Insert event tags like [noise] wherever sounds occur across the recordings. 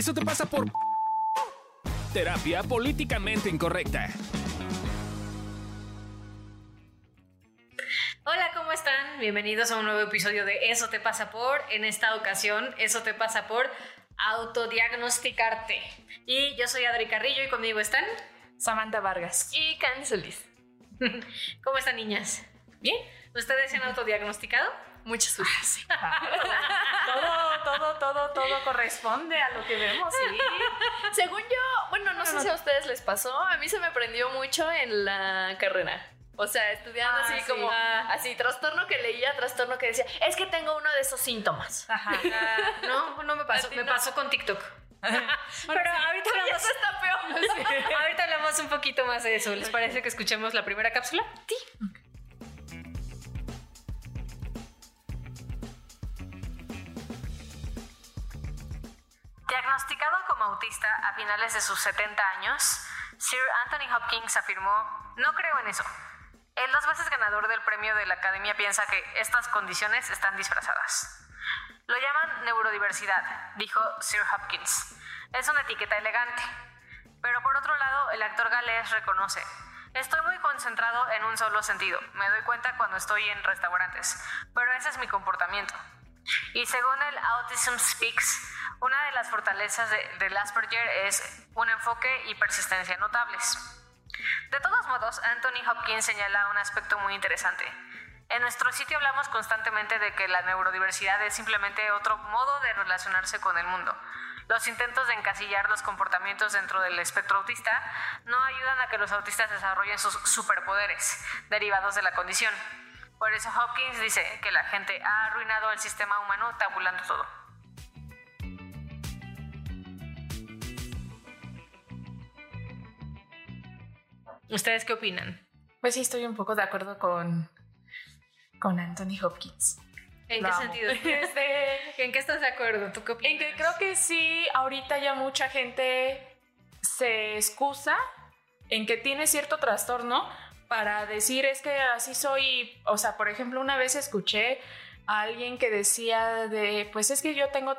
Eso te pasa por terapia políticamente incorrecta. Hola, ¿cómo están? Bienvenidos a un nuevo episodio de Eso te pasa por. En esta ocasión, Eso te pasa por autodiagnosticarte. Y yo soy Adri Carrillo y conmigo están Samantha Vargas y Candy Solís. [laughs] ¿Cómo están, niñas? ¿Bien? ¿Ustedes se han autodiagnosticado? Muchas gracias. todo, todo, todo, todo corresponde a lo que vemos, sí. Según yo, bueno, no, sé si a ustedes les pasó, a mí se me prendió mucho en la carrera. O sea, estudiando Ah, así sí. como, Ah. así, trastorno que leía, trastorno que decía, es que tengo uno de esos síntomas. Ajá. Ah, no, no me pasó. Me no. pasó con TikTok. [laughs] Pero ahorita hablamos, está peor. ahorita hablamos un poquito más de eso. ¿Les parece que escuchemos la primera cápsula? Sí. Diagnosticado como autista a finales de sus 70 años, Sir Anthony Hopkins afirmó, no creo en eso. El dos veces ganador del premio de la Academia piensa que estas condiciones están disfrazadas. Lo llaman neurodiversidad, dijo Sir Hopkins. Es una etiqueta elegante. Pero por otro lado, el actor galés reconoce, estoy muy concentrado en un solo sentido. Me doy cuenta cuando estoy en restaurantes, pero ese es mi comportamiento. Y según el Autism Speaks, una de las fortalezas de- del Asperger es un enfoque y persistencia notables. De todos modos, Anthony Hopkins señala un aspecto muy interesante. En nuestro sitio hablamos constantemente de que la neurodiversidad es simplemente otro modo de relacionarse con el mundo. Los intentos de encasillar los comportamientos dentro del espectro autista no ayudan a que los autistas desarrollen sus superpoderes derivados de la condición. Por eso Hopkins dice que la gente ha arruinado al sistema humano tabulando todo. ¿Ustedes qué opinan? Pues sí, estoy un poco de acuerdo con, con Anthony Hopkins. ¿En Lo qué amo. sentido? [laughs] Este, ¿En qué estás de acuerdo? ¿Tú qué opinas? en que creo que sí, ahorita ya mucha gente se excusa en que tiene cierto trastorno para decir es que así soy. O sea, por ejemplo, una vez escuché a alguien que decía de, pues es que yo tengo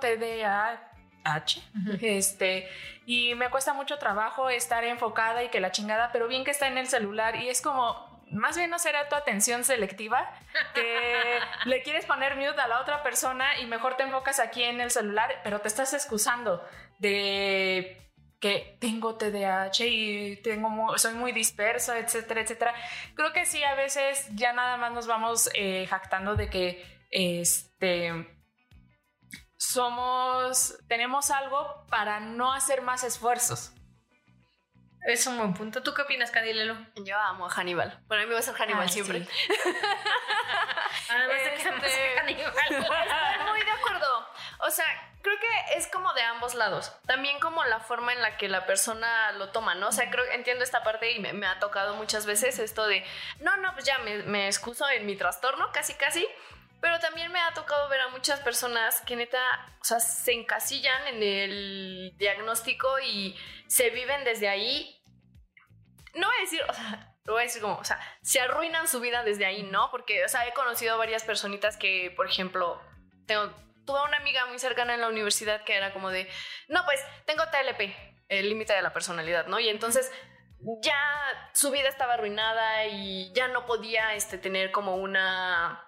TDAH. Este, y me cuesta mucho trabajo estar enfocada y que la chingada, pero bien que está en el celular y es como, más bien no será tu atención selectiva, que [laughs] le quieres poner mute a la otra persona y mejor te enfocas aquí en el celular, pero te estás excusando de que tengo TDAH y tengo soy muy dispersa, etcétera, etcétera. Creo que sí, a veces ya nada más nos vamos eh, jactando de que este somos, tenemos algo para no hacer más esfuerzos. Es un buen punto. ¿Tú qué opinas, Cadilelo? Yo amo a Hannibal. Para mí va a ser Hannibal Ah, siempre. sí. [laughs] Además de que Este- Hannibal. [laughs] Estoy muy de acuerdo. O sea, creo que es como de ambos lados. También como la forma en la que la persona lo toma, ¿no? O sea, creo entiendo esta parte y me, me ha tocado muchas veces esto de, no, no, pues ya me, me excuso en mi trastorno, casi, casi. Pero también me ha tocado ver a muchas personas que neta, o sea, se encasillan en el diagnóstico y se viven desde ahí. No voy a decir, o sea, lo voy a decir como, o sea, se arruinan su vida desde ahí, ¿no? Porque, o sea, he conocido varias personitas que, por ejemplo, tengo, tuve una amiga muy cercana en la universidad que era como de, no, pues tengo TLP, el límite de la personalidad, ¿no? Y entonces ya su vida estaba arruinada y ya no podía este, tener como una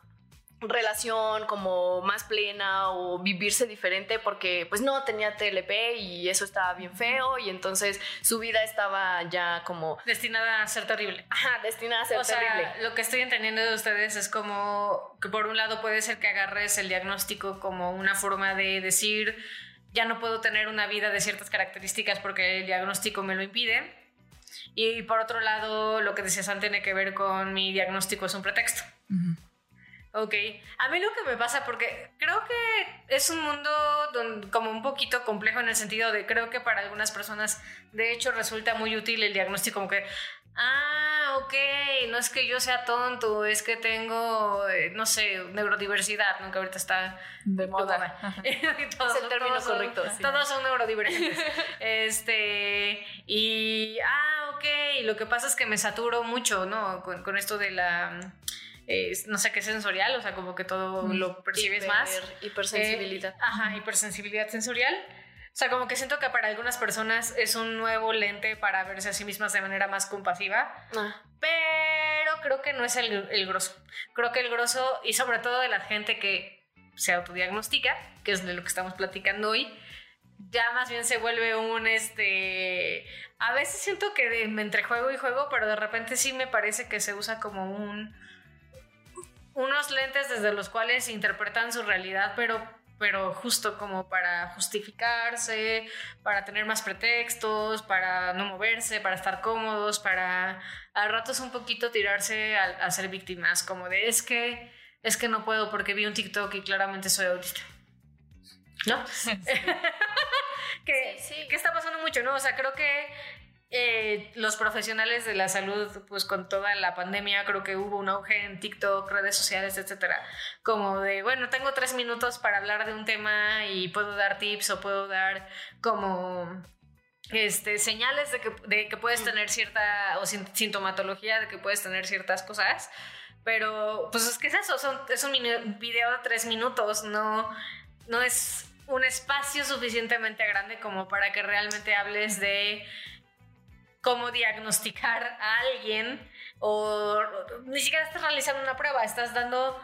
relación como más plena o vivirse diferente porque pues no tenía TLP y eso estaba bien feo y entonces su vida estaba ya como Destinada a ser terrible. ajá, destinada a ser o sea, terrible. lo que estoy entendiendo de ustedes es como que por un lado puede ser que agarres el diagnóstico como una forma de decir ya no puedo tener una vida de ciertas características porque el diagnóstico me lo impide. Y por otro lado, lo que decías antes tiene que ver con mi diagnóstico es un pretexto. Ok, a mí lo que me pasa, porque creo que es un mundo don- como un poquito complejo en el sentido de creo que para algunas personas de hecho resulta muy útil el diagnóstico como que, ah, ok, no es que yo sea tonto, es que tengo, eh, no sé, neurodiversidad, ¿no? Que ahorita está De moda. [laughs] Es Todos el son- término todos son- correcto, sí. Todos son neurodivergentes. [laughs] este, y, ah, ok, lo que pasa es que me saturo mucho, ¿no? Con, con esto de la, eh, no sé qué sensorial, o sea, como que todo lo percibes Hiper- más. Hipersensibilidad. Eh, ajá, hipersensibilidad sensorial. O sea, como que siento que para algunas personas es un nuevo lente para verse a sí mismas de manera más compasiva, Ah. pero creo que no es el, el grosso. Creo que el grosso, y sobre todo de la gente que se autodiagnostica, que es de lo que estamos platicando hoy, ya más bien se vuelve un este. A veces siento que de- entre juego y juego, pero de repente sí me parece que se usa como un. Unos lentes desde los cuales interpretan su realidad, pero, pero justo como para justificarse, para tener más pretextos, para no moverse, para estar cómodos, para a ratos un poquito tirarse a, a ser víctimas, como de es que es que no puedo porque vi un TikTok y claramente soy autista. ¿No? [laughs] [laughs] que, Sí, sí. que está pasando mucho, ¿no? O sea, creo que eh, los profesionales de la salud, pues con toda la pandemia, creo que hubo un auge en TikTok, redes sociales, etcétera. Como de, bueno, tengo tres minutos para hablar de un tema y puedo dar tips o puedo dar como este, señales de que, de que puedes tener cierta, o sin- sintomatología de que puedes tener ciertas cosas. Pero, pues es que es eso, son- es un video de tres minutos, no, no es un espacio suficientemente grande como para que realmente hables de cómo diagnosticar a alguien o ni siquiera estás realizando una prueba, estás dando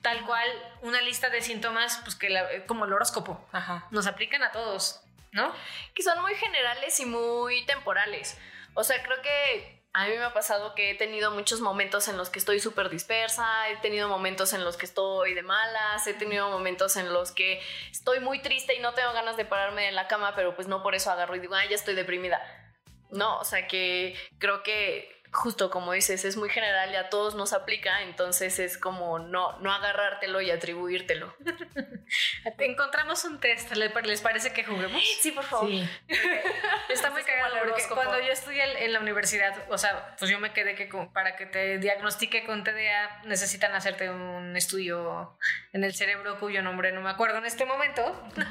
tal cual una lista de síntomas, pues que la- como el horóscopo, Ajá. nos aplican a todos, ¿no? que son muy generales y muy temporales. O sea, creo que a mí me ha pasado que he tenido muchos momentos en los que estoy súper dispersa, he tenido momentos en los que estoy de malas, he tenido momentos en los que estoy muy triste y no tengo ganas de pararme en la cama, pero pues no por eso agarro y digo, ah, ya estoy deprimida. No, o sea que creo que justo como dices, es muy general y a todos nos aplica, entonces es como no, no agarrártelo y atribuírtelo. [laughs] Encontramos un test, ¿le- ¿les parece que juguemos? Sí, por favor. Sí. [laughs] Está muy cagado porque cuando yo estudié en- la universidad, o sea, pues yo me quedé que para que te diagnostique con TDA necesitan hacerte un estudio en el cerebro cuyo nombre no me acuerdo en este momento. [laughs]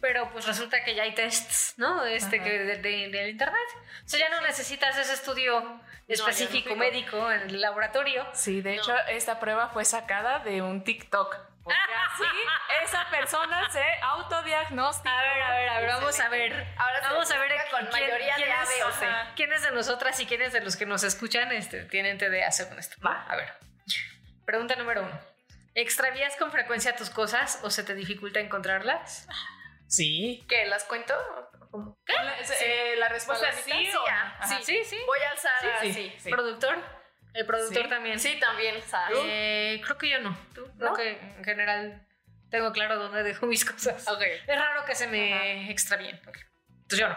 Pero pues resulta que ya hay tests, ¿no? Este Ajá. que de- de- del internet. O sea, ya no necesitas ese estudio específico digo. médico en el laboratorio. Sí, de No. hecho, esta prueba fue sacada de un TikTok. Porque [laughs] así esa persona se autodiagnostica. A ver, a ver, a ver, vamos a ver. Ahora vamos a ver con mayoría de quiénes- A, B o ajá, quiénes de nosotras y quiénes de los que nos escuchan este, tienen TDA según esto. Va, a ver. Pregunta número uno. ¿Extravías con frecuencia tus cosas o se te dificulta encontrarlas? Sí. ¿Qué? ¿Las cuento? La, eh, la respuesta es sí. Sí, ah. Sí, sí. Voy a alzar Sí, sí. ¿Productor? El productor también. Sí, también. Eh, creo que yo no. ¿Tú? Creo ¿No? que en general tengo claro dónde dejo mis cosas. Ok. Es raro que se me extravíen. Ok. Entonces yo no.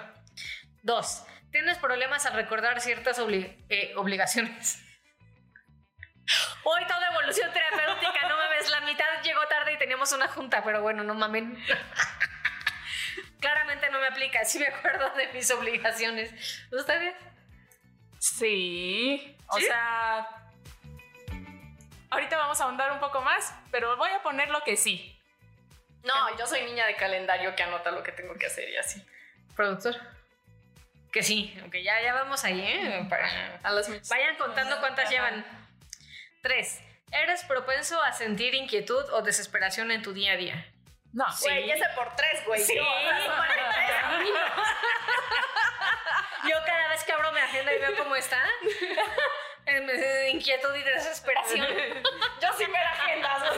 Dos. ¿Tienes problemas al recordar ciertas obli- eh, obligaciones? Hoy toda evolución terapéutica, no mames, la mitad llegó tarde y teníamos una junta, pero bueno, no mamen. Claramente no me aplica, sí me acuerdo de mis obligaciones. ¿Ustedes? Sí. O ¿Sí? sea. Ahorita vamos a ahondar un poco más, pero voy a poner lo que sí. No, yo soy niña de calendario que anota lo que tengo que hacer y así. Productor. Que sí, aunque ya, ya vamos ahí, ¿eh? Para- A las mis- Vayan contando cuántas llevan. Tres. ¿Eres propenso a sentir inquietud o desesperación en tu día a día? No, Güey, ese por tres, güey. Sí. Yo. [laughs] Yo cada vez que abro mi agenda y veo cómo está, em, [laughs] eh, inquietud y desesperación. [laughs] Yo sí me la agendas. o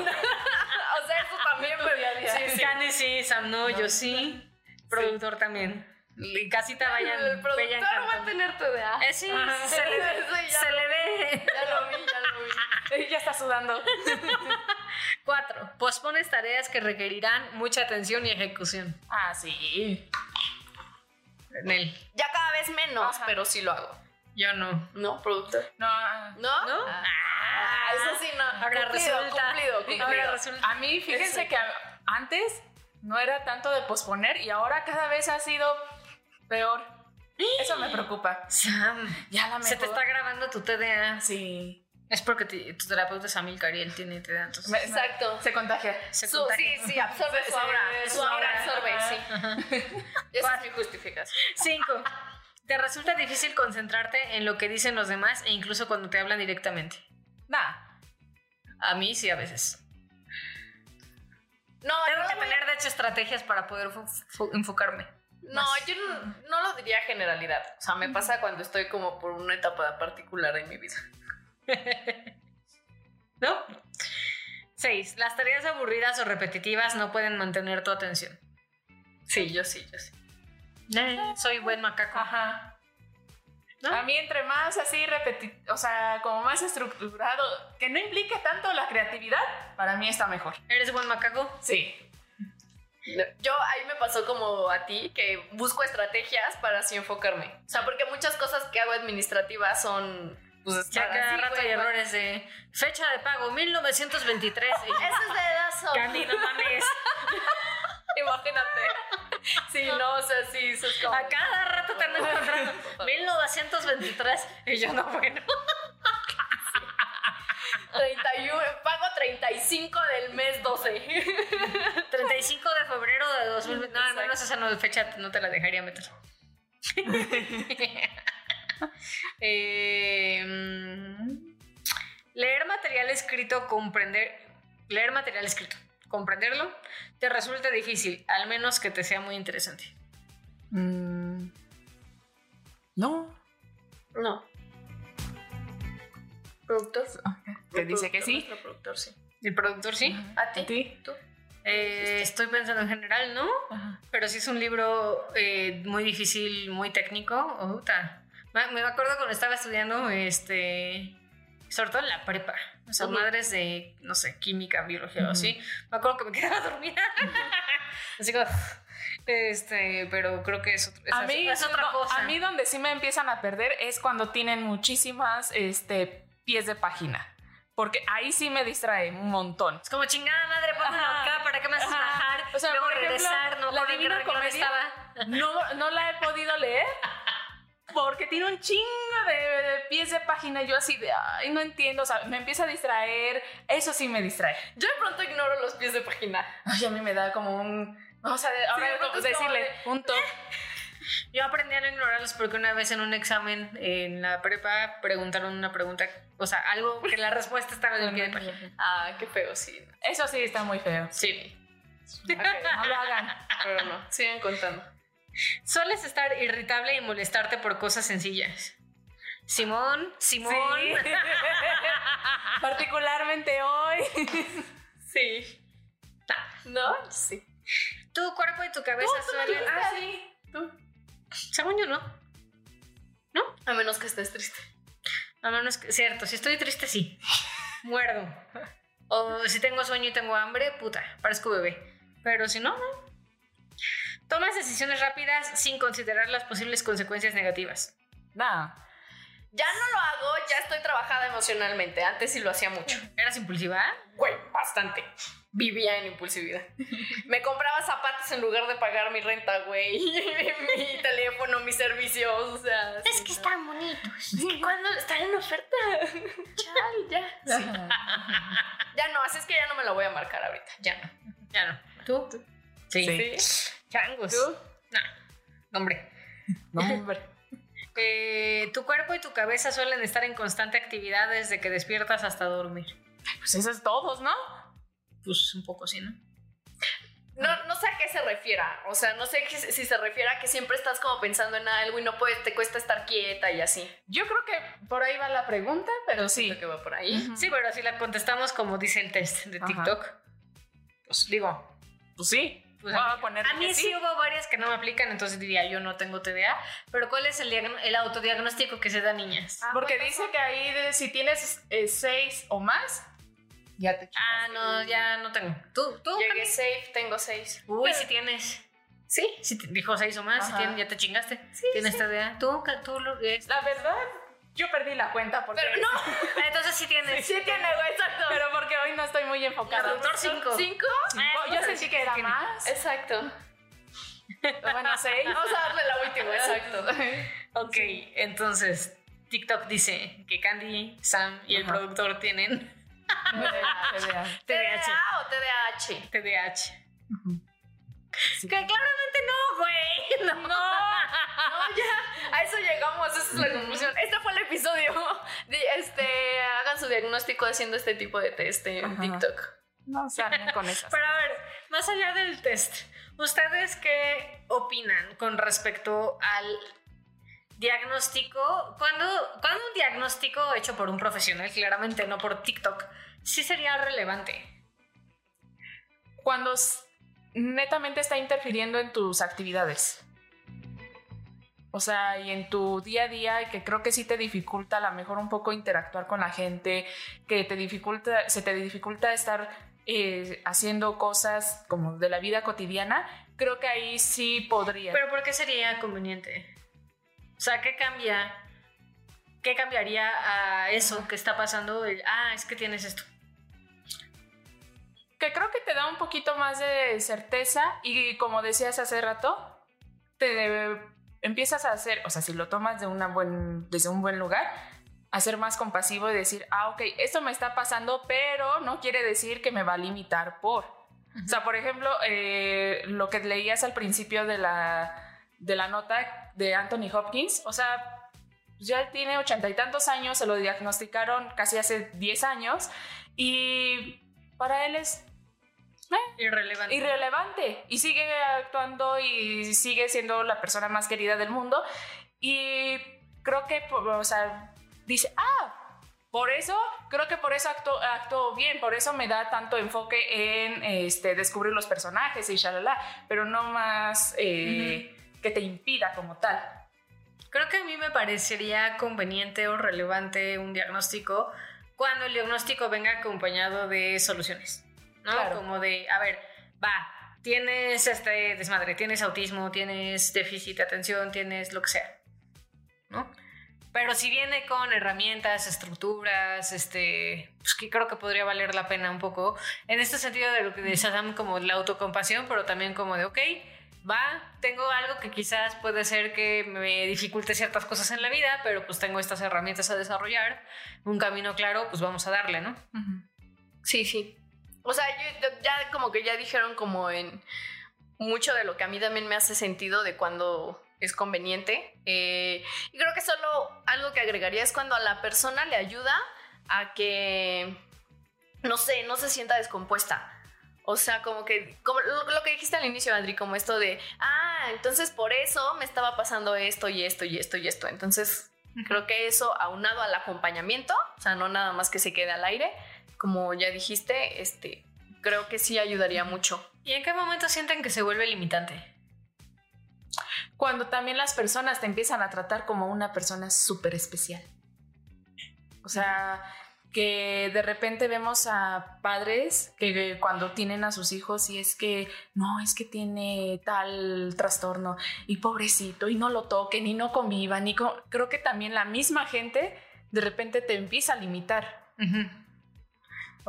sea, eso también me día a día. Sí, sí. Candy sí, Sam no, yo sí. Productor también. Y casita vayan, El productor va a tener TDA. Eh, sí, se le ve. Sí, ya se le ve. Ya lo vi, ya lo vi. ya está sudando. Cuatro. Pospones tareas que requerirán mucha atención y ejecución. Ah, sí. Nel. Ya cada vez menos, Ajá. pero sí lo hago. Yo no. ¿No, productor? No, ¿No? ¿No? Ah, eso sí, no. Ahora cumplido, resulta. cumplido, cumplido. Ahora resulta. A mí, fíjense que antes no era tanto de posponer y ahora cada vez ha sido peor. Eso me preocupa. Sam, Ya la se te mejor- está grabando tu TDA. Sí. Es porque te- tu terapeuta es Amilcar y él tiene TDA, entonces. Me- Exacto. Se contagia. se Su- contagia. sí, sí, absorbe su aura. Su aura absorbe, sí. Esa es mi justificación. Cinco. ¿Te resulta difícil concentrarte en lo que dicen los demás e incluso cuando te hablan directamente? Nah. A mí sí, a veces. No, Tengo no que tener, de hecho, estrategias para poder fo- fo- enfocarme. No, yo no, no lo diría generalidad. O sea, me pasa cuando estoy como por una etapa particular en mi vida. [laughs] ¿No? Seis. Las tareas aburridas o repetitivas no pueden mantener tu atención. Sí, yo sí, yo sí. Eh, soy buen macaco. Ajá. ¿No? A mí entre más así repeti o sea, como más estructurado, que no implique tanto la creatividad, para mí está mejor. ¿Eres buen macaco? Sí. Yo ahí me pasó como a ti, que busco estrategias para así enfocarme. O sea, porque muchas cosas que hago administrativas son... Pues Ya cada así, rato güey, hay errores de fecha de pago 1923. Y yo, Eso es dedazo. Candy, no mames. [laughs] Imagínate. Sí, no, o sea, sí, eso es como... A cada rato te ando encontrando 1923. Y yo no, bueno. [laughs] 31, pago 35 del mes 12. 35 [laughs] de febrero de 2020. No, al menos esa no, fecha no te la dejaría meter. [laughs] Eh, mm, leer material escrito, comprender. Leer material escrito, comprenderlo, te resulta difícil, al menos que te sea muy interesante. Mm, no. No. ¿Productor? Te dice que sí. Nuestro productor, sí. ¿El productor sí? ¿A ti? ¿A ti? ¿Tú? Eh, estoy pensando en general, ¿no? Ajá. Pero sí es un libro eh, muy difícil, muy técnico. Oh. Me acuerdo cuando estaba estudiando, este, sobre todo en la prepa. O sea, Ujú. madres de, no sé, química, biología o Ujú. así. Me acuerdo que me [laughs] quedaba dormida. así como, este, pero creo que es, otro- es, A mí, es otra no, cosa. a mí donde sí me empiezan a perder es cuando tienen muchísimas este, pies de página. Porque ahí sí me distrae un montón. es como chingada madre, pónmelo acá, ¿para qué me haces bajar? O sea, Luego por ejemplo, regresar, no la Divina Comedia- estaba. No, no la he podido leer porque tiene un chingo de, de pies de página. Yo así de, ay, no entiendo. O sea, me empieza a distraer. Eso sí me distrae. Yo de pronto ignoro los pies de página. Ay, a mí me da como un... Vamos a de- ahora de decirle un top. Yo aprendí a no ignorarlos porque una vez en un examen en la prepa preguntaron una pregunta, o sea, algo que la respuesta estaba en el pie de página. [laughs] Ah, qué feo, sí. Eso sí está muy feo. Sí. Ok, no lo hagan. Pero no, sigan contando. Sueles estar irritable y molestarte por cosas sencillas. Simón, Simón. Sí. [laughs] Particularmente hoy. Sí. ¿No? Sí. Tu cuerpo y tu cabeza suelen. Ah, sí. Según yo, no. A menos que estés triste. A menos que. Cierto, si estoy triste, sí. Muerdo. O si tengo sueño y tengo hambre, puta, parezco bebé. Pero si no, no. Tomas decisiones rápidas sin considerar las posibles consecuencias negativas. Nada. Ya no lo hago, ya estoy trabajada emocionalmente. Antes sí lo hacía mucho. ¿Eras impulsiva? Güey, bastante. Vivía en impulsividad. Me compraba zapatos en lugar de pagar mi renta, güey. [laughs] mi teléfono, mis servicios, o sea. sí, no. están bonitos. ¿Cuándo están en oferta? Chal, ya. Sí. Ya no, así es que ya no me la voy a marcar ahorita. Ya no. Ya no. ¿Tú? Sí. Sí. Changos. ¿Tú? No, hombre. No, hombre. [laughs] Eh, tu cuerpo y tu cabeza suelen estar en constante actividad desde que despiertas hasta dormir. Pues eso es todos, ¿no? Pues un poco sí, ¿no? No, no sé a qué se refiera. O sea, no sé qué- si se refiere a que siempre estás como pensando en algo y no puedes, te cuesta estar quieta y así. Yo creo que por ahí va la pregunta, pero sí. Creo que va por ahí. Sí, pero si la contestamos como dice el test de Ajá. TikTok, pues digo, Pues sí. Pues a, a poner a mí sí. hubo varias que no me aplican, entonces diría yo no tengo TDA, pero ¿cuál es el, el autodiagnóstico que se da a niñas? Porque dice que ahí de- si tienes eh, seis o más, ya te Ah, no, ya no tengo. ¿Tú? ¿Tú? Llegué safe, tengo seis. Uy, si tienes. Sí. Si te- dijo seis o más, si tienes- ya te chingaste. tienes TDA. ¿Tú? ¿Tú? lo- es- La verdad, yo perdí la cuenta porque... Pero no, [laughs] Entonces sí tienes. sí tiene, güey, exacto. Pero porque hoy no estoy muy enfocada. Doctor cinco. ¿Cinco? Cinco. Yo sentí que era tiene. más. Exacto. Bueno, seis. [laughs] Vamos a darle la última, exacto. Ok, entonces TikTok dice que Candy, Sam y el productor tienen TDA. TDAH. ¿TDA o TDAH? TDAH. Sí. Que claramente no, güey. [laughs] No. No, ya, a eso llegamos, esa es la conclusión. Este fue el episodio. De, este, hagan su diagnóstico haciendo este tipo de test en Ajá. TikTok. No se con esas. Pero a ver, más allá del test, ¿ustedes qué opinan con respecto al diagnóstico? Cuando, cuando un diagnóstico hecho por un profesional, claramente no por TikTok, sí sería relevante. Cuando netamente está interfiriendo en tus actividades. O sea, y en tu día a día, que creo que sí te dificulta a lo mejor un poco interactuar con la gente, que te dificulta, se te dificulta estar eh, haciendo cosas como de la vida cotidiana, creo que ahí sí podría. Pero ¿por qué sería conveniente? O sea, ¿qué cambia? ¿Qué cambiaría a eso que está pasando? Ah, es que tienes esto. Que creo que te da un poquito más de certeza y como decías hace rato, te empiezas a hacer, o sea, si lo tomas de una buen, desde un buen lugar, a ser más compasivo y decir, ah, ok, esto me está pasando, pero no quiere decir que me va a limitar por. O sea, por ejemplo, eh, lo que leías al principio de la, de la nota de Anthony Hopkins, o sea, ya tiene ochenta y tantos años, se lo diagnosticaron casi hace 10 años y para él es Irrelevante. irrelevante. Y sigue actuando y sigue siendo la persona más querida del mundo. Y creo que o sea dice ah por eso creo que por eso actuó, actuó bien por eso me da tanto enfoque en este descubrir los personajes y shalala pero no más eh, que te impida como tal Creo que a mí me parecería conveniente o relevante un diagnóstico cuando el diagnóstico venga acompañado de soluciones, ¿no? Claro. Como de, a ver, va, tienes este desmadre, tienes autismo, tienes déficit de atención, tienes lo que sea, ¿no? Pero si viene con herramientas, estructuras, este, pues que creo que podría valer la pena un poco, en este sentido de lo que dice Sam, como la autocompasión, pero también como de, ok, va, tengo algo que quizás puede ser que me dificulte ciertas cosas en la vida, pero pues tengo estas herramientas a desarrollar, un camino claro, pues vamos a darle, ¿no? Sí, sí. O sea, yo, ya como que ya dijeron como en mucho de lo que a mí también me hace sentido de cuando es conveniente. Eh, y creo que solo algo que agregaría es cuando a la persona le ayuda a que, no sé, no se sienta descompuesta. O sea, como que, como lo, lo que dijiste al inicio, Adri, como esto de, ah, entonces por eso me estaba pasando esto y esto y esto y esto. Entonces, creo que eso aunado al acompañamiento, o sea, no nada más que se quede al aire, como ya dijiste, este, creo que sí ayudaría mucho. ¿Y en qué momento sienten que se vuelve limitante? cuando también las personas te empiezan a tratar como una persona súper especial. O sea, que de repente vemos a padres que cuando tienen a sus hijos y es que no, es que tiene tal trastorno y pobrecito y no lo toquen y no convivan y creo que también la misma gente de repente te empieza a limitar.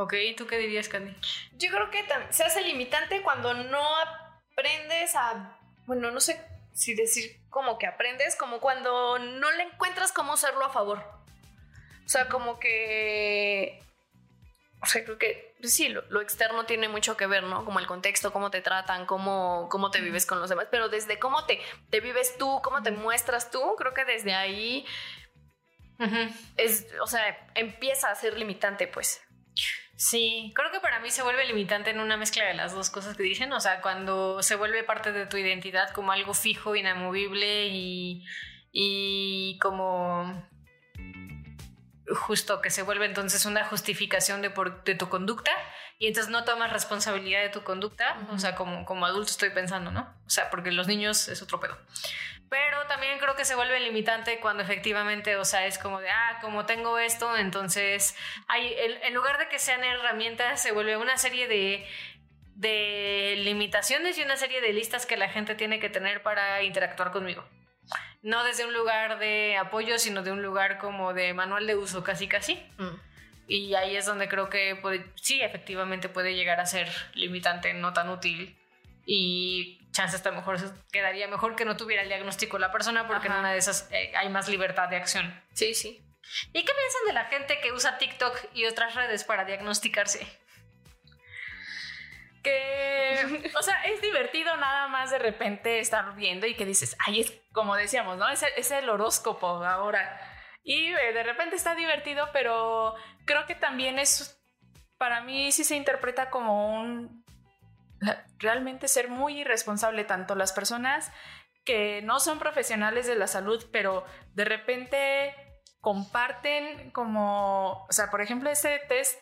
Ok, ¿tú qué dirías, Candy? Yo creo que se hace limitante cuando no aprendes a, bueno, no sé si decir como que aprendes, como cuando no le encuentras cómo usarlo a favor. O sea, como que... O sea, creo que pues sí, lo, lo externo tiene mucho que ver, ¿no? Como el contexto, cómo te tratan, cómo, cómo te vives con los demás, pero desde cómo te, te vives tú, cómo te muestras tú, creo que desde ahí es, o sea, empieza a ser limitante, pues. Sí, creo que para mí se vuelve limitante en una mezcla de las dos cosas que dicen, o sea, cuando se vuelve parte de tu identidad como algo fijo, inamovible y, y como justo que se vuelve entonces una justificación de, por- de tu conducta y entonces no tomas responsabilidad de tu conducta, o sea, como, como adulto estoy pensando, ¿no? O sea, porque los niños es otro pedo. Pero también creo que se vuelve limitante cuando efectivamente, o sea, es como de, ah, como tengo esto, entonces, hay, en, en lugar de que sean herramientas, se vuelve una serie de, de limitaciones y una serie de listas que la gente tiene que tener para interactuar conmigo. No desde un lugar de apoyo, sino de un lugar como de manual de uso, casi casi. Mm. Y ahí es donde creo que puede- sí, efectivamente puede llegar a ser limitante, no tan útil. Y chance hasta mejor quedaría mejor que no tuviera el diagnóstico la persona porque en una de esas eh, hay más libertad de acción. Sí, sí. ¿Y qué piensan de la gente que usa TikTok y otras redes para diagnosticarse? Que, o sea, es divertido nada más de repente estar viendo y que dices, ay, es como decíamos, ¿no? Es, es el horóscopo ahora. Y eh, de repente está divertido, pero creo que también es, para mí sí se interpreta como un, realmente ser muy irresponsable, tanto las personas que no son profesionales de la salud, pero de repente comparten como, o sea, por ejemplo, ese test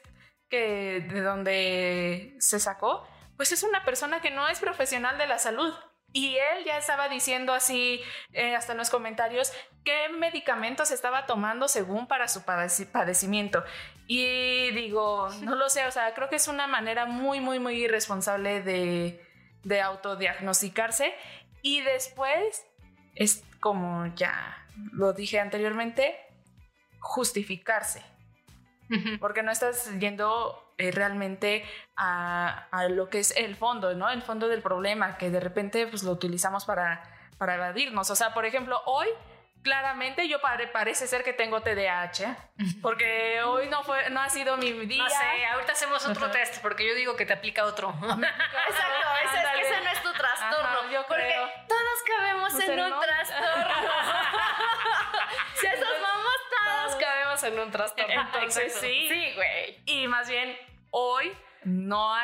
que de donde se sacó, pues es una persona que no es profesional de la salud. Y él ya estaba diciendo así, eh, hasta en los comentarios, qué medicamentos estaba tomando según para su padecimiento. Y digo, [laughs] no lo sé, o sea, creo que es una manera muy, muy, muy irresponsable de, de autodiagnosticarse. Y después, es como ya lo dije anteriormente, justificarse. Porque no estás yendo eh, realmente a, lo que es el fondo, ¿no? El fondo del problema, que de repente pues lo utilizamos para, para evadirnos. O sea, por ejemplo, hoy claramente yo parece ser que tengo TDAH, porque hoy no fue, no ha sido mi día. No sé, ahorita hacemos otro test, porque yo digo que te aplica otro. [laughs] Exacto, ese, no es tu trastorno. yo porque todos cabemos pues en un trastorno. [laughs] [laughs] si asomamos, en un trastorno. Entonces sí. Sí, güey. Y más bien, hoy no,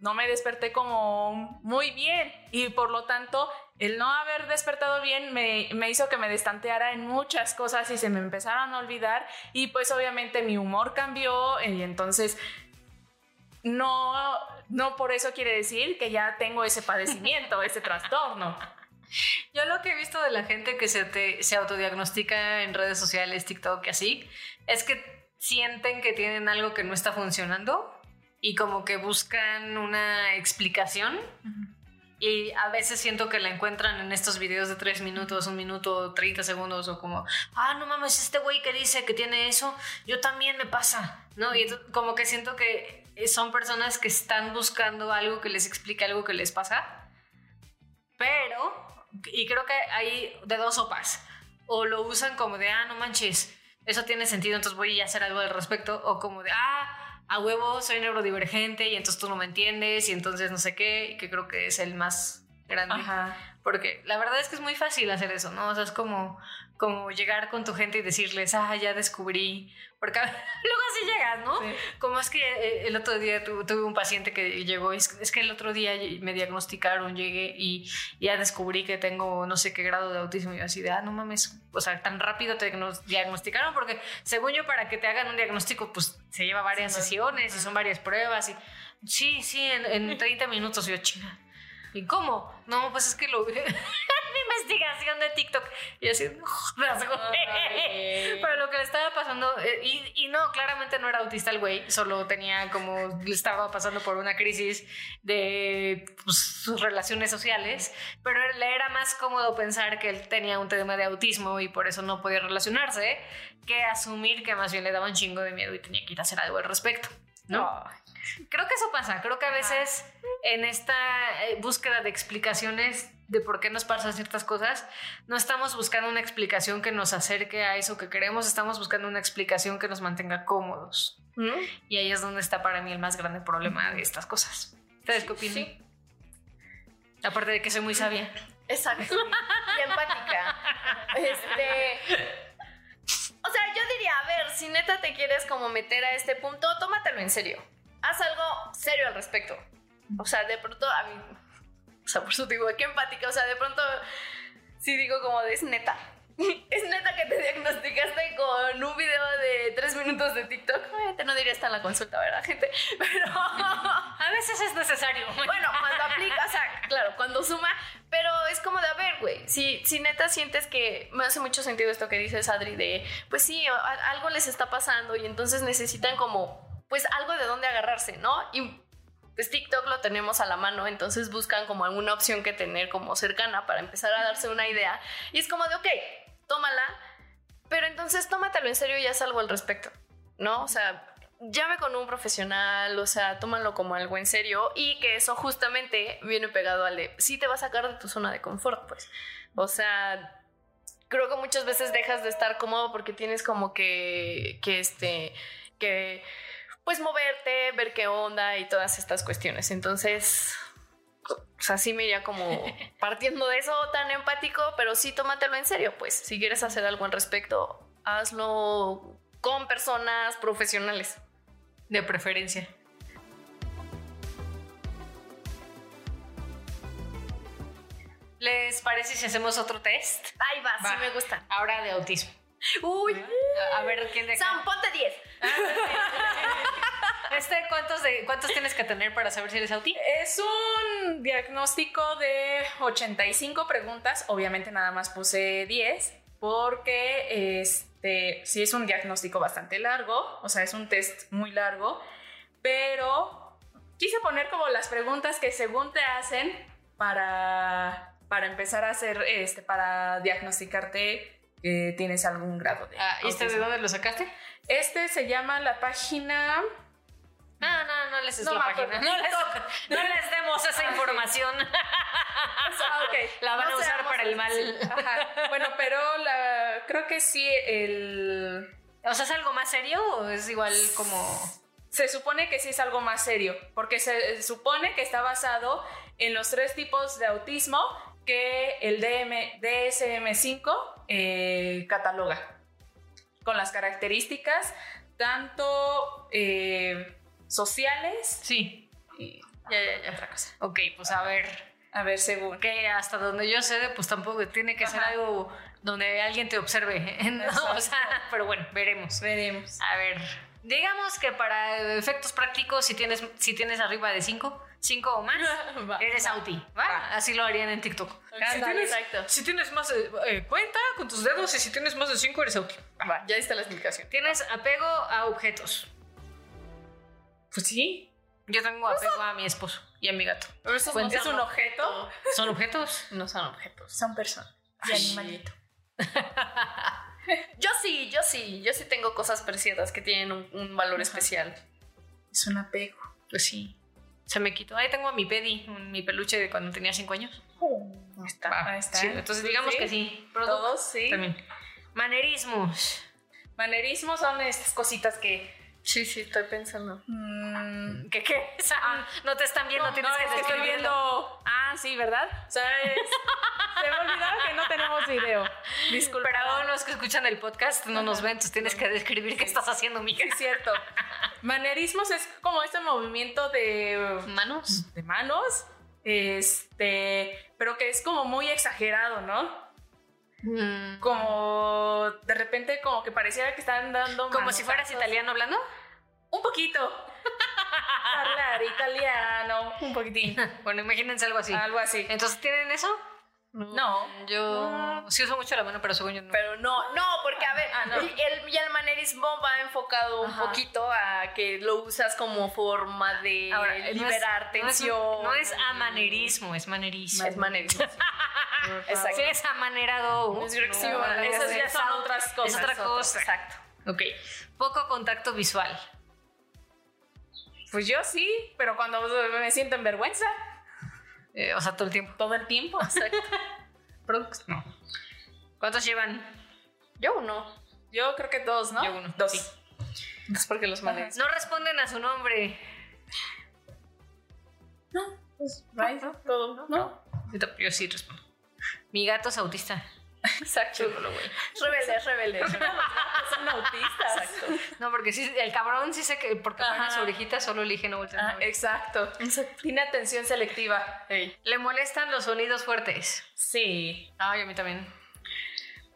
no me desperté como muy bien y por lo tanto el no haber despertado bien me, hizo que me destanteara en muchas cosas y se me empezaron a olvidar y pues obviamente mi humor cambió y entonces no, no por eso quiere decir que ya tengo ese padecimiento, ese trastorno. [laughs] Yo lo que he visto de la gente que se, se autodiagnostica en redes sociales, TikTok y así, es que sienten que tienen algo que no está funcionando y como que buscan una explicación. Y a veces siento que la encuentran en estos videos de 3 minutos, un minuto, 30 segundos, o como, ah, no mames, este güey que dice que tiene eso, yo también me pasa, ¿no? Y como que siento que son personas que están buscando algo que les explique algo que les pasa, pero, y creo que hay de dos sopas, o lo usan como de, ah, no manches, eso tiene sentido, entonces voy a hacer algo al respecto, o como de, ah, a huevo soy neurodivergente y entonces tú no me entiendes y entonces no sé qué, que creo que es el más grande. Porque la verdad es que es muy fácil hacer eso, ¿no? O sea, es como, como llegar con tu gente y decirles, ah, ya descubrí. Porque [laughs] luego así llegas, ¿no? Como es que eh, el otro día tuve un paciente que llegó, es, es, que el otro día me diagnosticaron, llegué y ya descubrí que tengo no sé qué grado de autismo. Y yo así de, ah, no mames, o sea, tan rápido te diagnosticaron, porque según yo, para que te hagan un diagnóstico, pues se lleva varias sesiones y son varias pruebas. Y sí, sí, en, en [laughs] 30 minutos yo, chinga ¿Y cómo? No, pues es que lo [laughs] investigación de TikTok. Y así, pero lo que le estaba pasando, eh, y, no, claramente no era autista el güey, solo tenía como, estaba pasando por una crisis de pues, sus relaciones sociales, pero le era más cómodo pensar que él tenía un tema de autismo y por eso no podía relacionarse, que asumir que más bien le daba un chingo de miedo y tenía que ir a hacer algo al respecto. ¿no? Creo que eso pasa, creo que a veces en esta eh, búsqueda de explicaciones de por qué nos pasan ciertas cosas, no estamos buscando una explicación que nos acerque a eso que queremos, estamos buscando una explicación que nos mantenga cómodos. Y ahí es donde está para mí el más grande problema de estas cosas. ¿Ustedes qué opinan? Sí. Aparte de que soy muy sabia. Exacto. y empática. Este o sea, yo diría, a ver, si neta te quieres como meter a este punto, tómatelo en serio. Haz algo serio al respecto. O sea, de pronto, a mí, o sea, por eso digo, qué empática, o sea, de pronto, sí digo como de es neta. [laughs] Es neta que te diagnosticaste con un video de tres minutos de TikTok. Te no diría estar en la consulta, ¿verdad, gente? [laughs] Pero [laughs] a veces es necesario. Bueno, cuando aplica, o sea, claro, cuando suma, pero es como de, a ver, güey, si, si neta sientes que me hace mucho sentido esto que dices, Adri, de, pues sí, algo les está pasando y entonces necesitan como, pues algo de dónde agarrarse, ¿no? Y pues TikTok lo tenemos a la mano, entonces buscan como alguna opción que tener como cercana para empezar a darse una idea. Y es como de, ok, tómala, pero entonces tómatelo en serio y haz algo al respecto, ¿no? O sea, llame con un profesional, o sea, tómalo como algo en serio y que eso justamente viene pegado al de, sí te va a sacar de tu zona de confort, pues. O sea, creo que muchas veces dejas de estar cómodo porque tienes como que, que este, que, pues moverte, ver qué onda y todas estas cuestiones. Entonces, o sea, sí me iría como [laughs] partiendo de eso tan empático, pero sí tómatelo en serio, pues. Si quieres hacer algo al respecto, hazlo con personas profesionales. De preferencia. ¿Les parece si hacemos otro test? Ahí va, Va. sí me gusta. Ahora de autismo. Uy, A, ver quién de acá. Sam, ponte 10. [laughs] Este, ¿cuántos, ¿Cuántos tienes que tener para saber si eres autista? Es un diagnóstico de 85 preguntas. Obviamente nada más puse 10 porque este sí es un diagnóstico bastante largo, o sea, es un test muy largo, pero quise poner como las preguntas que según te hacen para, para empezar a hacer, este, para diagnosticarte que tienes algún grado de Ah, ¿Y este de dónde lo sacaste? Este se llama la página... No, no, no les des No la página. No les, no les demos esa información. [laughs] Ah, ok. La van a usar para el mal. Ajá. Bueno, pero la, creo que sí, el, O sea, ¿es algo más serio o es igual como...? se supone que sí es algo más serio, porque se supone que está basado en los tres tipos de autismo que el DM, DSM5 eh, cataloga, con las características tanto eh, sociales Sí. y Ya, ya, ya. otra cosa. Ok, pues a ver. A ver, según. Que hasta donde yo sé, pues tampoco tiene que ser algo donde alguien te observe. [laughs] ¿no? O sea, pero bueno, veremos. Veremos. A ver, digamos que para efectos prácticos, si tienes, si tienes arriba de 5, 5 o más, [laughs] Va. eres auti, ¿va? Va. Así lo harían en TikTok. Ándale, exacto. si tienes más de, eh, cuenta con tus dedos y si tienes más de 5 eres auti. Va, ya está la explicación. Tienes apego a objetos. Pues sí. Yo tengo apego a mi esposo y a mi gato. Cuenta. ¿Es un objeto? ¿Son objetos? No son objetos. Son personas. Y animalito. [laughs] Yo sí, yo sí, yo sí tengo cosas preciadas que tienen un, un valor especial. Es un apego. Pues sí. Se me quitó. Ahí tengo a mi pedi, mi peluche de cuando tenía 5 años. Ahí está. Ahí está. Sí, entonces digamos Sí. que sí. Producto Todos sí. También. Manerismos. Manerismos son estas cositas que. Sí, sí, estoy pensando. mm, ¿Qué qué? Sea, [laughs] no te están viendo, no, tienes no, que es que estoy viendo. Ah, sí, ¿verdad? O sea, es- se me olvidaba que no tenemos video. Disculpa. Pero los que escuchan el podcast no nos ven, entonces tienes que describir qué estás haciendo, mija. Sí, es cierto. [laughs] Manerismos es como este movimiento de, ¿Manos? de manos, este, pero que es como muy exagerado, ¿no? Mm. Como de repente como que pareciera que están dando Como si fueras italiano hablando. Un poquito. [laughs] Hablar italiano, un poquitín. [laughs] Bueno, imagínense algo así. Algo así. Entonces, ¿tienen eso? No. Yo sí uso mucho la mano, pero según yo no. Pero no, no, porque a ver, Ah, no. el, y el manerismo va enfocado un poquito a que lo usas como forma de Ahora, no es- liberar no es- tensión. No es, amanerismo, es manerismo. Es manerismo. [laughs] Exacto. Sí, es amanerado. Es bueno, esas ya son es otras Es cosas. otra cosa. Exacto. Ok. Poco contacto visual. Pues yo sí, pero cuando me siento en vergüenza Eh, o sea, todo el tiempo. todo el tiempo. [laughs] Productos, No. ¿Cuántos llevan? Yo uno. Yo creo que dos, ¿no? Yo uno, Dos. sí. Es porque los manes. No responden a su nombre. Pues, right, todo, ¿no? Yo ta- Yo sí respondo. Mi gato es autista. Exacto. Rebeldes, rebeldes. Son autistas. No, porque sí, el cabrón sí sé que porque pone su orejita solo elige no voltear. Ah, exacto. Tiene atención selectiva. Le molestan los sonidos fuertes. Sí. Ay, a mí también.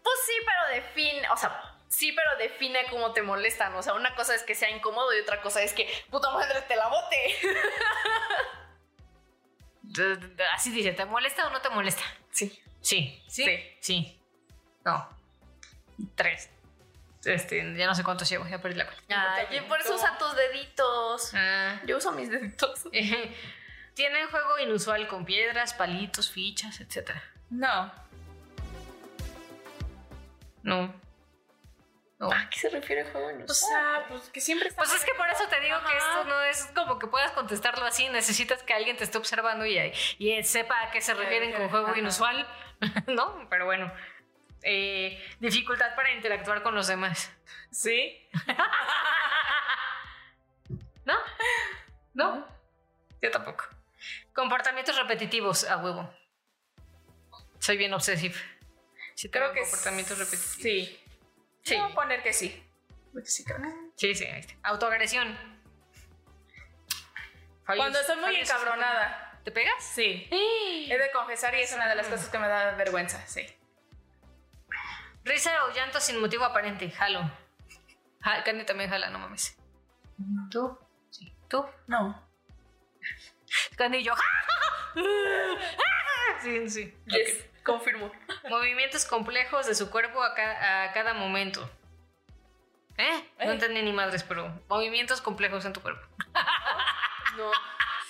Pues sí, pero define, o sea, sí, pero define cómo te molestan. O sea, una cosa es que sea incómodo y otra cosa es que puta madre te la bote. [laughs] Así dice, ¿te molesta o no te molesta? Sí. Sí. ¿Sí? Sí. Sí. No. Tres. Este, ya no sé cuántos llevo, ya perdí la cuenta. Ay, y por eso usa tus deditos. Ah. Yo uso mis deditos. [laughs] Tienen juego inusual con piedras, palitos, fichas, etc. No. No. No. ¿A qué se refiere el juego? O sea, pues que siempre está. Pues es que por eso te digo que esto no es como que puedas contestarlo así. Necesitas que alguien te esté observando y, y sepa a qué se refieren con juego Ajá. inusual. [laughs] ¿No? Pero bueno. Eh, dificultad para interactuar con los demás. Sí. [laughs] ¿No? ¿No? Yo tampoco. Comportamientos repetitivos a huevo. Soy bien obsesivo. Sí, Creo que comportamientos repetitivos. Sí. Sí. Voy a poner que sí. Sí, creo que sí. Sí, sí, ahí está. Autoagresión. Fallos- Cuando estoy muy encabronada. ¿Te pegas? Sí. He de confesar y es una de las cosas que me da vergüenza, sí. Risa o llanto sin motivo aparente. Jalo. Ja, Candy también jala, no mames. ¿Tú? Sí. ¿Tú? No. [laughs] Candy y yo. [laughs] Sí, sí. Yes, confirmo. [laughs] Movimientos complejos de su cuerpo a, ca- a cada momento. ¿Eh? No Eh. entendí ni madres, pero movimientos complejos en tu cuerpo. No.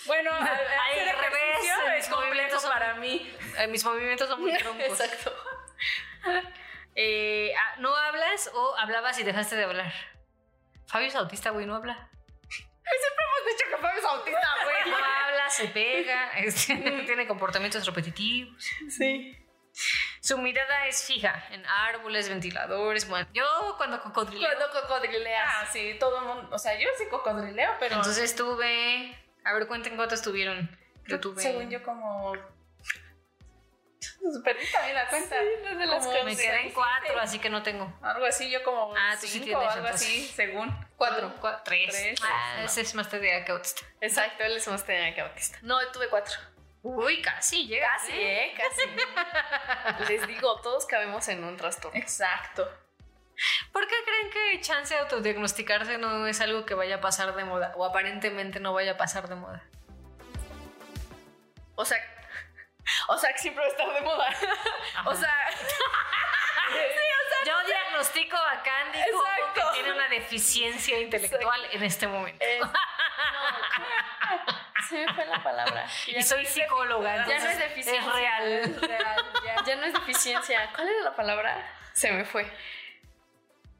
Bueno, al- al revés, es complejo para mí. Eh, mis movimientos son muy troncos. Exacto. Eh, ah, ¿No hablas o hablabas y dejaste de hablar? Fabio es autista, güey, no habla. Hemos dicho que Fabio es autista, [laughs] güey. No habla, se pega, [laughs] este, tiene comportamientos repetitivos. Sí. Su mirada es fija en árboles, ventiladores. Bueno, yo cuando cocodrileo. Cuando cocodrileas. Ah, sí, todo el mundo. O sea, yo sí cocodrileo, pero. Entonces tuve. A ver, cuenten cuántos tuvieron. Yo tuve. Según yo, como. Perdí también la cuenta. no de las Como. Me quedé en cuatro, así que no tengo. Algo así, yo como. Ah, sí cinco o algo así, según. Cuatro. Cua- tres. Tres. Ah, No. ese es más TDA que autista. Exacto, él es más tenía que autista. No, tuve cuatro. Uy, casi llega. Casi, ¿eh? Casi. [laughs] Les digo, todos cabemos en un trastorno. Exacto. ¿Por qué creen que chance de autodiagnosticarse no es algo que vaya a pasar de moda? O aparentemente no vaya a pasar de moda. O sea, [laughs] o sea, que siempre va a estar de moda. [laughs] O sea, Yo diagnostico a Candy como que tiene una deficiencia intelectual en este momento. [laughs] no, se me fue la palabra. y soy psicóloga. Ya no es deficiencia. Es real. Es real, ya. Ya no es deficiencia. ¿Cuál era la palabra? Se me fue.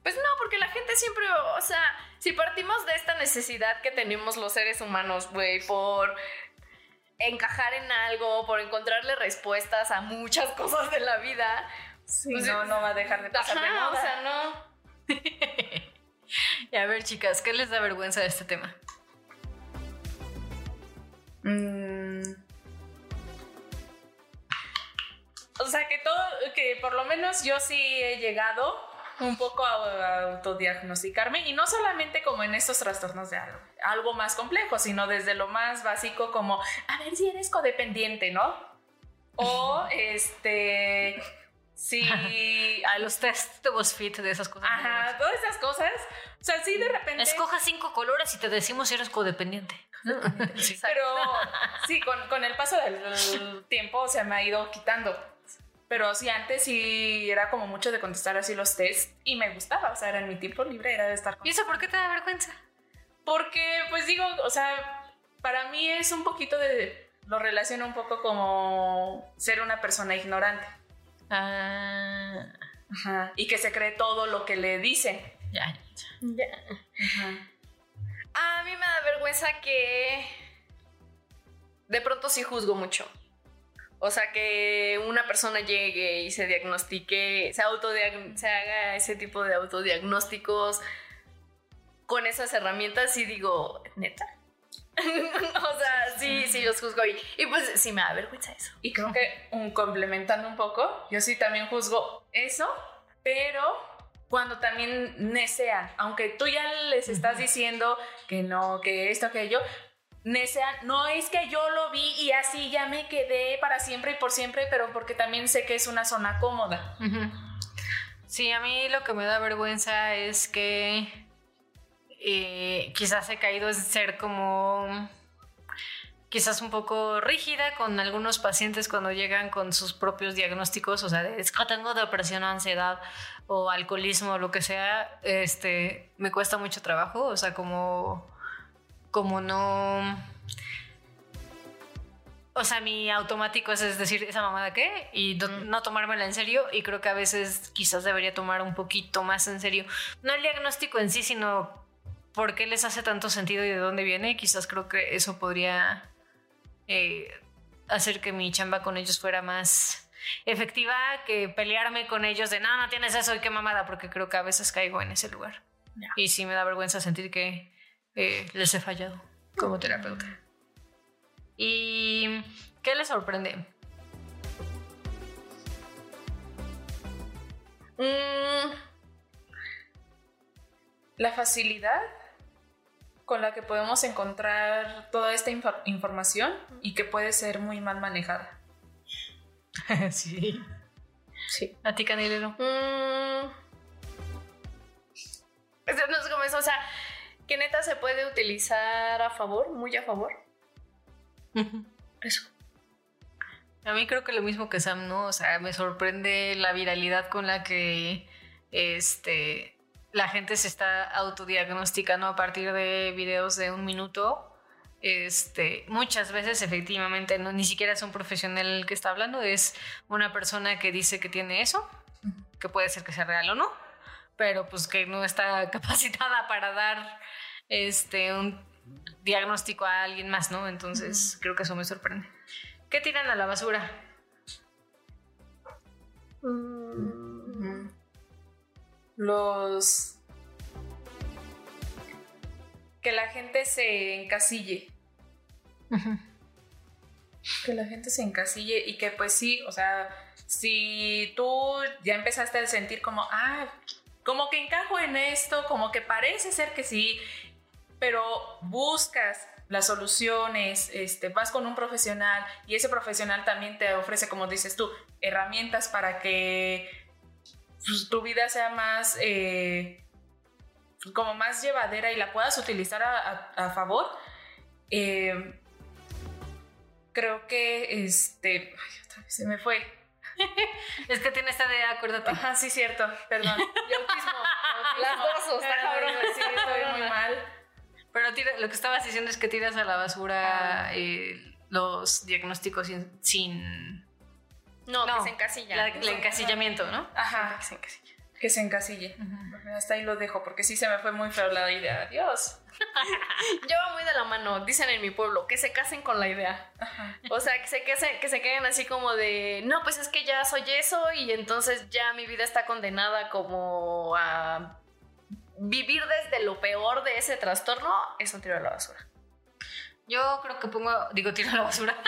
Pues no, porque la gente siempre, o sea, si partimos de esta necesidad que tenemos los seres humanos, güey, por encajar en algo, por encontrarle respuestas a muchas [laughs] cosas de la vida. Sí, Pues, no, no va a dejar de pasar de Ajá, moda. o sea, no. [laughs] Y a ver, chicas, ¿qué les da vergüenza de este tema? Mm. O sea que todo, que por lo menos yo sí he llegado un poco a, autodiagnosticarme y no solamente como en estos trastornos de algo, algo más complejo, sino desde lo más básico como, a ver si eres codependiente, ¿no? O [laughs] este, si... A [laughs] los test de BuzzFeed de esas cosas. Ajá, todas esas cosas. O sea, sí de repente... Escoja cinco colores y te decimos si eres codependiente. Sí. Pero [laughs] sí, con, con el paso del tiempo o sea, me ha ido quitando. Pero sí, antes sí era como mucho de contestar así los tests y me gustaba, o sea, era en mi tiempo libre, era de estar con... ¿Y eso por qué te da vergüenza? Porque, pues digo, o sea, para mí es un poquito de... Lo relaciono un poco como ser una persona ignorante. Ah, Ajá. Y que se cree todo lo que le dicen. ya. A mí me da vergüenza que de pronto sí juzgo mucho. O sea, que una persona llegue y se diagnostique, se, autodiag- se haga ese tipo de autodiagnósticos con esas herramientas y digo, neta. [laughs] o sea, sí, sí los juzgo y, y pues sí me da vergüenza eso. Y creo que un, complementando un poco, yo sí también juzgo eso, pero cuando también necean, aunque tú ya les estás diciendo que no, que esto, que yo, necean, no es que yo lo vi y así ya me quedé para siempre y por siempre, pero porque también sé que es una zona cómoda. Sí, a mí lo que me da vergüenza es que eh, quizás he caído en ser como quizás un poco rígida con algunos pacientes cuando llegan con sus propios diagnósticos, o sea, es que tengo depresión, ansiedad o alcoholismo o lo que sea, este, me cuesta mucho trabajo, o sea, como, como no... O sea, mi automático es, es decir, ¿esa mamada qué? Y no, no tomármela en serio. Y creo que a veces quizás debería tomar un poquito más en serio. No el diagnóstico en sí, sino por qué les hace tanto sentido y de dónde viene. Quizás creo que eso podría eh, hacer que mi chamba con ellos fuera más efectiva que pelearme con ellos de no, no tienes eso y qué mamada, porque creo que a veces caigo en ese lugar. Y sí me da vergüenza sentir que eh, les he fallado como terapeuta. ¿Y qué les sorprende? Mm, La facilidad con la que podemos encontrar toda esta infor- información y que puede ser muy mal manejada. [laughs] sí. Sí. ¿A ti, Canelero? Mm. Eso no es como eso, o sea, que neta se puede utilizar a favor, muy a favor. Eso. A mí creo que lo mismo que Sam, ¿no? O sea, me sorprende la viralidad con la que este, la gente se está autodiagnosticando a partir de videos de un minuto. Este, muchas veces efectivamente no, ni siquiera es un profesional el que está hablando, es una persona que dice que tiene eso, que puede ser que sea real o no, pero pues que no está [laughs] capacitada para dar este, un diagnóstico a alguien más, ¿no? Entonces creo que eso me sorprende. ¿Qué tiran a la basura? Ujú. Los... Que la gente se encasille. Que la gente se encasille y que pues sí, o sea, si tú ya empezaste a sentir como, ah, como que encajo en esto, como que parece ser que sí, pero buscas las soluciones, este, vas con un profesional y ese profesional también te ofrece, como dices tú, herramientas para que pues, tu vida sea más, eh, como más llevadera y la puedas utilizar a, favor. Eh, creo que, este, ay, otra vez se me fue. [laughs] Es que tiene esta idea, acuérdate. Ajá, sí, cierto, perdón. [laughs] Y autismo, Las autismo. dos, está cabrón. Sí, estoy muy mal. Pero tira- lo que estabas diciendo es que tiras a la basura eh, los diagnósticos sin, sin No, No, que se encasilla. la- el encasillamiento, ¿no? Ajá, Que se encasilla. Que se encasille. Hasta ahí lo dejo, porque sí se me fue muy feo la idea. Adiós. Lleva [laughs] muy de la mano, dicen en mi pueblo, que se casen con la idea. O sea, que se, casen, que se queden así como de, no, pues es que ya soy eso y entonces ya mi vida está condenada como a vivir desde lo peor de ese trastorno, es un tiro a la basura. Yo creo que pongo, digo, tiro a la basura. [laughs]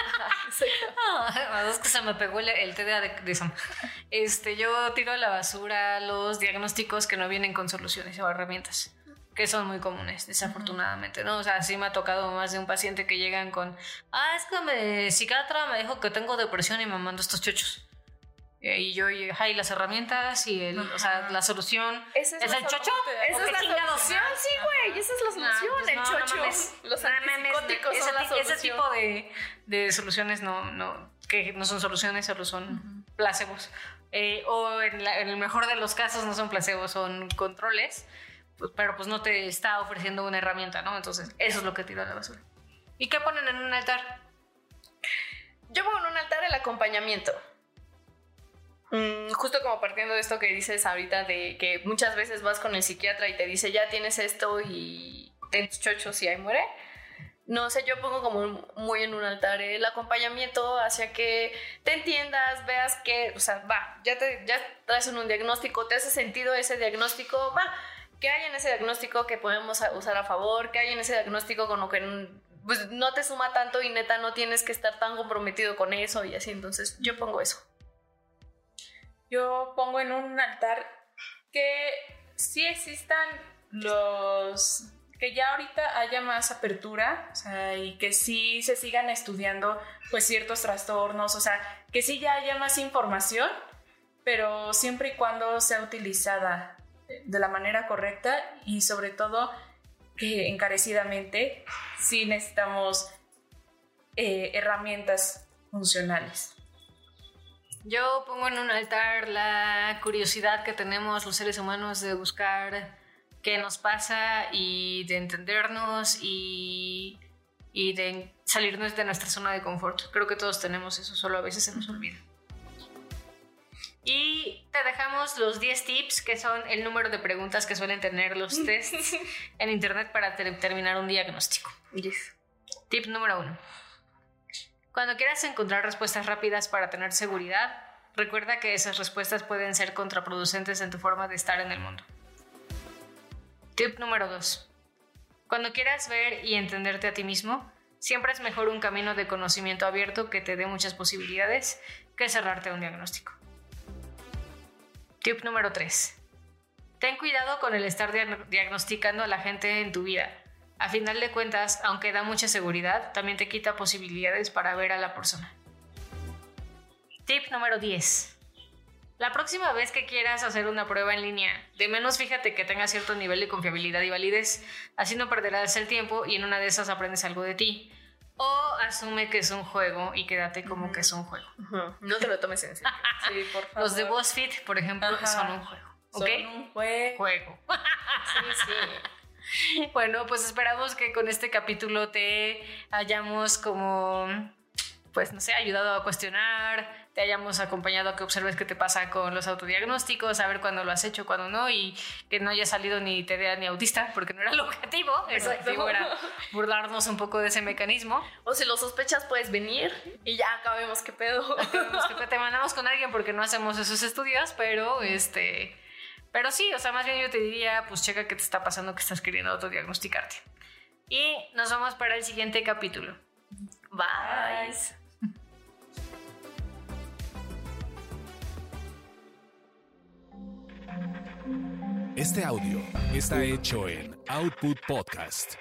[laughs] Ah, es que se me pegó el, el TDA de, de Sam. Este, yo tiro a la basura los diagnósticos que no vienen con soluciones o herramientas, que son muy comunes, desafortunadamente, ¿no? O sea, sí me ha tocado más de un paciente que llegan con, ah, es que mi psiquiatra me dijo que tengo depresión y me mandó estos chochos. Y yo, y, ajá, y las herramientas y el, o sea, la solución. Esa ¿Es el la chocho? solución. Esa ¿O es la chingados? solución, sí, güey. Esa es la No, solución, pues el no, no chocho. mames. Los No mames, antipsicóticos ese, son la solución. ese tipo de, de soluciones no, no, que no son soluciones, solo son placebos. Eh, o en, la- en el mejor de los casos no son placebos, son controles, pues, pero pues no te está ofreciendo una herramienta, ¿no? Entonces, eso es lo que tiro a la basura. ¿Y qué ponen en un altar? Yo pongo en un altar el acompañamiento. Mm, justo como partiendo de esto que dices ahorita, de que muchas veces vas con el psiquiatra y te dice, ya tienes esto y ten chochos y ahí muere. No sé, yo pongo como muy en un altar el acompañamiento hacia que te entiendas, veas que, o sea, va, ya, te, ya traes un diagnóstico, te hace sentido ese diagnóstico, va, ¿qué hay en ese diagnóstico que podemos usar a favor? ¿Qué hay en ese diagnóstico con lo que pues, no te suma tanto y neta no tienes que estar tan comprometido con eso y así? Entonces yo pongo eso. Yo pongo en un altar que sí existan los que ya ahorita haya más apertura, o sea, y que sí se sigan estudiando pues ciertos trastornos, o sea, que sí ya haya más información, pero siempre y cuando sea utilizada de la manera correcta y sobre todo que encarecidamente sí necesitamos eh, herramientas funcionales. Yo pongo en un altar la curiosidad que tenemos los seres humanos de buscar qué nos pasa y de entendernos y, y de salirnos de nuestra zona de confort. Creo que todos tenemos eso, solo a veces se nos olvida. Y te dejamos los 10 tips, que son el número de preguntas que suelen tener los [laughs] tests en internet para ter- terminar un diagnóstico. Tip número 1. Cuando quieras encontrar respuestas rápidas para tener seguridad, recuerda que esas respuestas pueden ser contraproducentes en tu forma de estar en el mundo. Tip número 2. Cuando quieras ver y entenderte a ti mismo, siempre es mejor un camino de conocimiento abierto que te dé muchas posibilidades que cerrarte a un diagnóstico. Tip número 3. Ten cuidado con el estar diag- diagnosticando a la gente en tu vida. A final de cuentas, aunque da mucha seguridad, también te quita posibilidades para ver a la persona. Tip número 10. La próxima vez que quieras hacer una prueba en línea, de menos fíjate que tenga cierto nivel de confiabilidad y validez, así no perderás el tiempo y en una de esas aprendes algo de ti. O asume que es un juego y quédate como que es un juego. No te lo tomes en serio. [laughs] Sí, por favor. Los de BuzzFeed, por ejemplo, Ajá. son un juego. ¿Ok? Son un juego. Juego. Sí, sí. [laughs] [laughs] Bueno, pues esperamos que con este capítulo te hayamos como, pues no sé, ayudado a cuestionar, te hayamos acompañado a que observes qué te pasa con los autodiagnósticos, a ver cuándo lo has hecho, cuándo no, y que no haya salido ni TDA ni autista, porque no era el objetivo. El objetivo era burlarnos un poco de ese mecanismo. O si lo sospechas, puedes venir y ya acabemos qué pedo. Sabemos que te mandamos con alguien porque no hacemos esos estudios, pero este. Pero sí, o sea, más bien yo te diría, pues checa qué te está pasando que estás queriendo autodiagnosticarte. Y nos vemos para el siguiente capítulo. Bye. Este audio está hecho en Output Podcast.